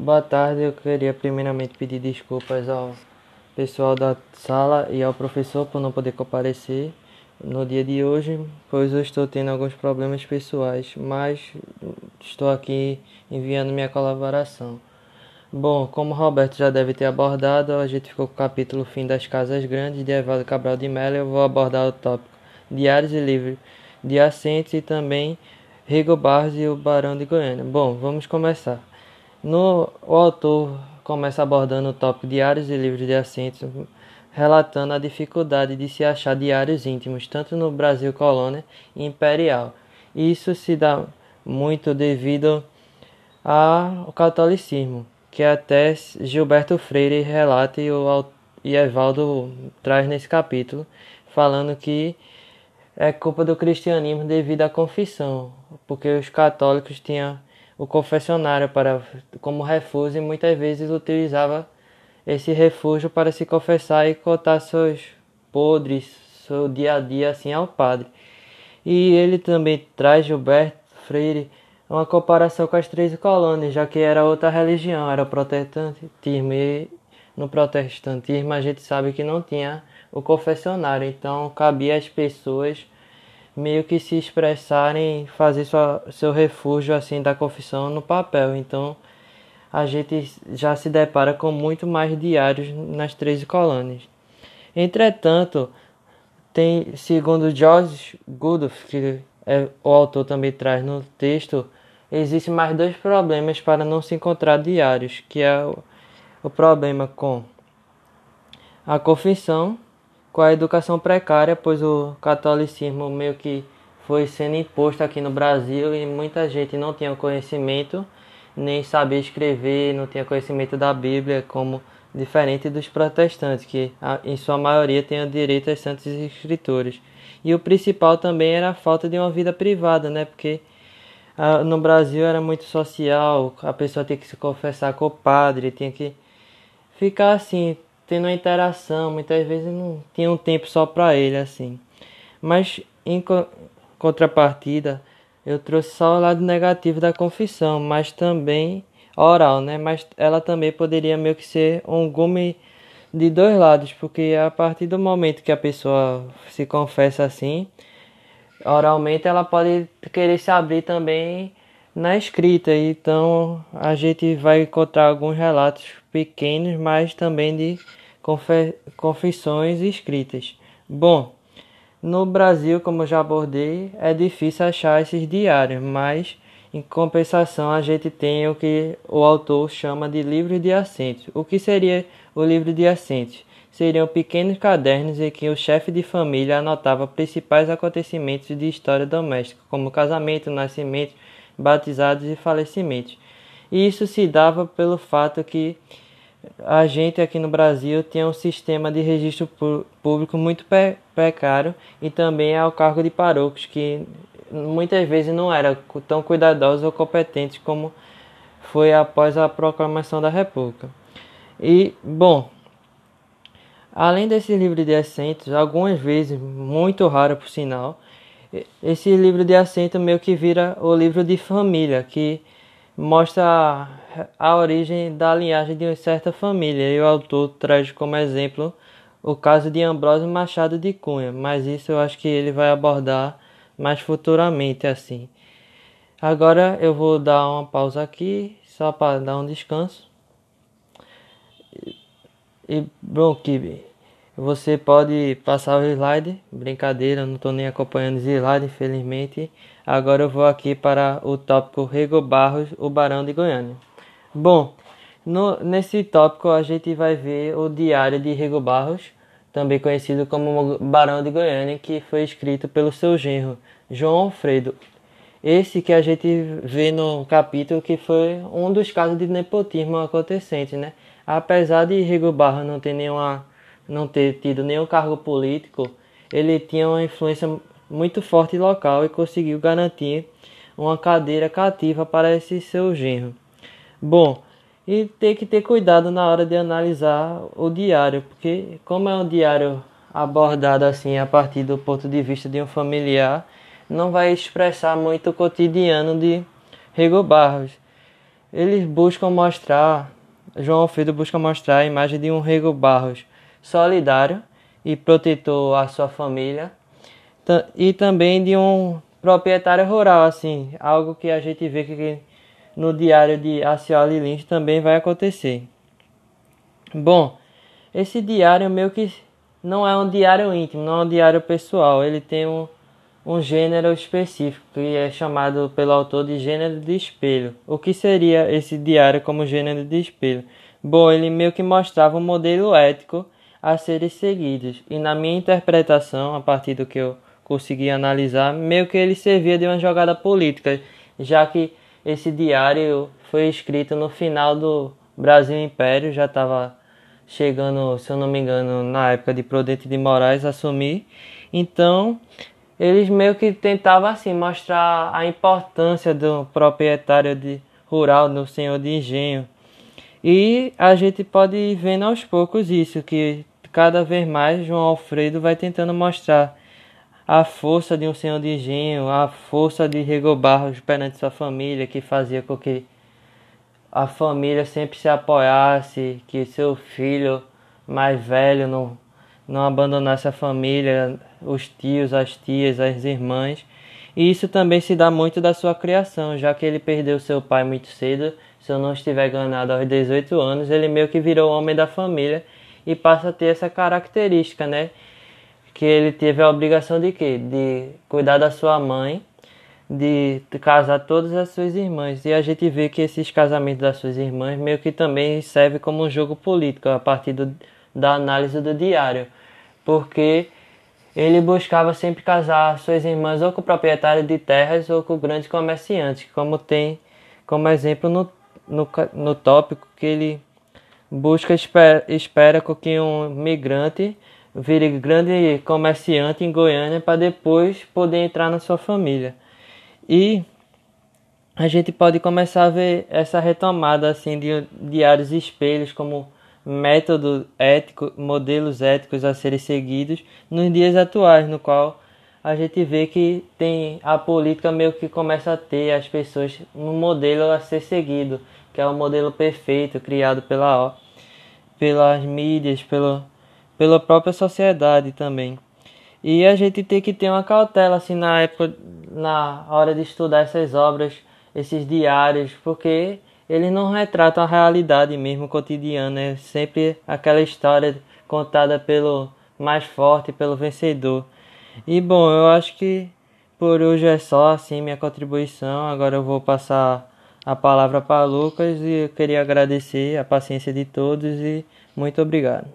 Boa tarde, eu queria primeiramente pedir desculpas ao pessoal da sala e ao professor por não poder comparecer no dia de hoje, pois eu estou tendo alguns problemas pessoais, mas estou aqui enviando minha colaboração. Bom, como Roberto já deve ter abordado, a gente ficou com o capítulo Fim das Casas Grandes de Evaldo Cabral de Mello. Eu vou abordar o tópico Diários e Livros de Assentes e também Rigo Barros e o Barão de Goiânia. Bom, vamos começar. No, o autor começa abordando o tópico diários e livros de assentos, relatando a dificuldade de se achar diários íntimos, tanto no Brasil colônia e imperial. Isso se dá muito devido ao catolicismo, que até Gilberto Freire relata e, o, e Evaldo traz nesse capítulo, falando que é culpa do cristianismo devido à confissão, porque os católicos tinham o confessionário para como refúgio e muitas vezes utilizava esse refúgio para se confessar e contar seus podres, seu dia a dia assim ao padre. E ele também traz Gilberto Freire uma comparação com as três colônias, já que era outra religião, era o protestantismo e no protestantismo a gente sabe que não tinha o confessionário, então cabia às pessoas meio que se expressarem, fazer sua, seu refúgio assim da confissão no papel. Então a gente já se depara com muito mais diários nas 13 colônias. Entretanto, tem, segundo George Goodolph, que é, o autor também traz no texto, existem mais dois problemas para não se encontrar diários, que é o, o problema com a confissão com a educação precária, pois o catolicismo meio que foi sendo imposto aqui no Brasil e muita gente não tinha conhecimento, nem sabia escrever, não tinha conhecimento da Bíblia, como diferente dos protestantes, que em sua maioria têm direito às santas escrituras. E o principal também era a falta de uma vida privada, né? Porque no Brasil era muito social, a pessoa tinha que se confessar com o padre, tinha que ficar assim, tendo uma interação, muitas vezes não tinha um tempo só para ele assim. Mas em contrapartida, eu trouxe só o lado negativo da confissão, mas também oral, né? Mas ela também poderia meio que ser um gume de dois lados, porque a partir do momento que a pessoa se confessa assim, oralmente ela pode querer se abrir também na escrita. Então a gente vai encontrar alguns relatos pequenos, mas também de confissões escritas. Bom, no Brasil, como já abordei, é difícil achar esses diários, mas em compensação a gente tem o que o autor chama de livro de assentos. O que seria o livro de assentos? Seriam pequenos cadernos em que o chefe de família anotava principais acontecimentos de história doméstica, como casamento, nascimento, batizados e falecimentos. E isso se dava pelo fato que a gente aqui no Brasil tinha um sistema de registro público muito precário e também ao cargo de paróquios que muitas vezes não eram tão cuidadosos ou competentes como foi após a proclamação da República. E, bom, além desse livro de assentos, algumas vezes, muito raro por sinal, esse livro de assento meio que vira o livro de família, que mostra a origem da linhagem de uma certa família e o autor traz como exemplo o caso de Ambrósio Machado de Cunha, mas isso eu acho que ele vai abordar mais futuramente assim. Agora eu vou dar uma pausa aqui só para dar um descanso. E bom, que você pode passar o slide, brincadeira, não estou nem acompanhando o slide, infelizmente. Agora eu vou aqui para o tópico Rego Barros, o Barão de Goiânia. Bom, no, nesse tópico a gente vai ver o Diário de Rego Barros, também conhecido como Barão de Goiânia, que foi escrito pelo seu genro, João Alfredo. Esse que a gente vê no capítulo que foi um dos casos de nepotismo acontecente, né? Apesar de Rego Barros não ter nenhuma não ter tido nenhum cargo político, ele tinha uma influência muito forte local e conseguiu garantir uma cadeira cativa para esse seu genro. Bom, e tem que ter cuidado na hora de analisar o diário, porque como é um diário abordado assim a partir do ponto de vista de um familiar, não vai expressar muito o cotidiano de Rego Barros. eles buscam mostrar, João Alfredo busca mostrar a imagem de um Rego Barros solidário e protetor à sua família e também de um proprietário rural, assim, algo que a gente vê que no diário de Acioli Lins também vai acontecer. Bom, esse diário meio que não é um diário íntimo, não é um diário pessoal, ele tem um, um gênero específico que é chamado pelo autor de gênero de espelho. O que seria esse diário como gênero de espelho? Bom, ele meio que mostrava um modelo ético a serem seguidos, e na minha interpretação, a partir do que eu consegui analisar, meio que ele servia de uma jogada política, já que esse diário foi escrito no final do Brasil Império, já estava chegando, se eu não me engano, na época de Prudente de Moraes assumir. Então, eles meio que tentavam assim mostrar a importância do proprietário de rural, do senhor de engenho. E a gente pode ir vendo aos poucos isso, que cada vez mais João Alfredo vai tentando mostrar a força de um senhor de engenho, a força de Rego Barros perante sua família, que fazia com que a família sempre se apoiasse, que seu filho mais velho não, não abandonasse a família, os tios, as tias, as irmãs. E isso também se dá muito da sua criação, já que ele perdeu seu pai muito cedo. Se eu não estiver enganado, aos 18 anos, ele meio que virou homem da família e passa a ter essa característica, né? que ele teve a obrigação de quê? De cuidar da sua mãe, de casar todas as suas irmãs. E a gente vê que esses casamentos das suas irmãs meio que também serve como um jogo político a partir do, da análise do diário. Porque ele buscava sempre casar suas irmãs ou com proprietários de terras ou com grandes comerciantes, como tem como exemplo no, no, no tópico que ele busca espera, espera que um migrante vire grande comerciante em Goiânia para depois poder entrar na sua família. E a gente pode começar a ver essa retomada assim de diários espelhos como método ético, modelos éticos a serem seguidos nos dias atuais, no qual a gente vê que tem a política meio que começa a ter as pessoas um modelo a ser seguido, que é o modelo perfeito criado pela pelas mídias, pelo pela própria sociedade também. E a gente tem que ter uma cautela assim na época, na hora de estudar essas obras, esses diários, porque eles não retratam a realidade mesmo cotidiana, é sempre aquela história contada pelo mais forte, pelo vencedor. E bom, eu acho que por hoje é só assim minha contribuição. Agora eu vou passar a palavra para Lucas e eu queria agradecer a paciência de todos e muito obrigado.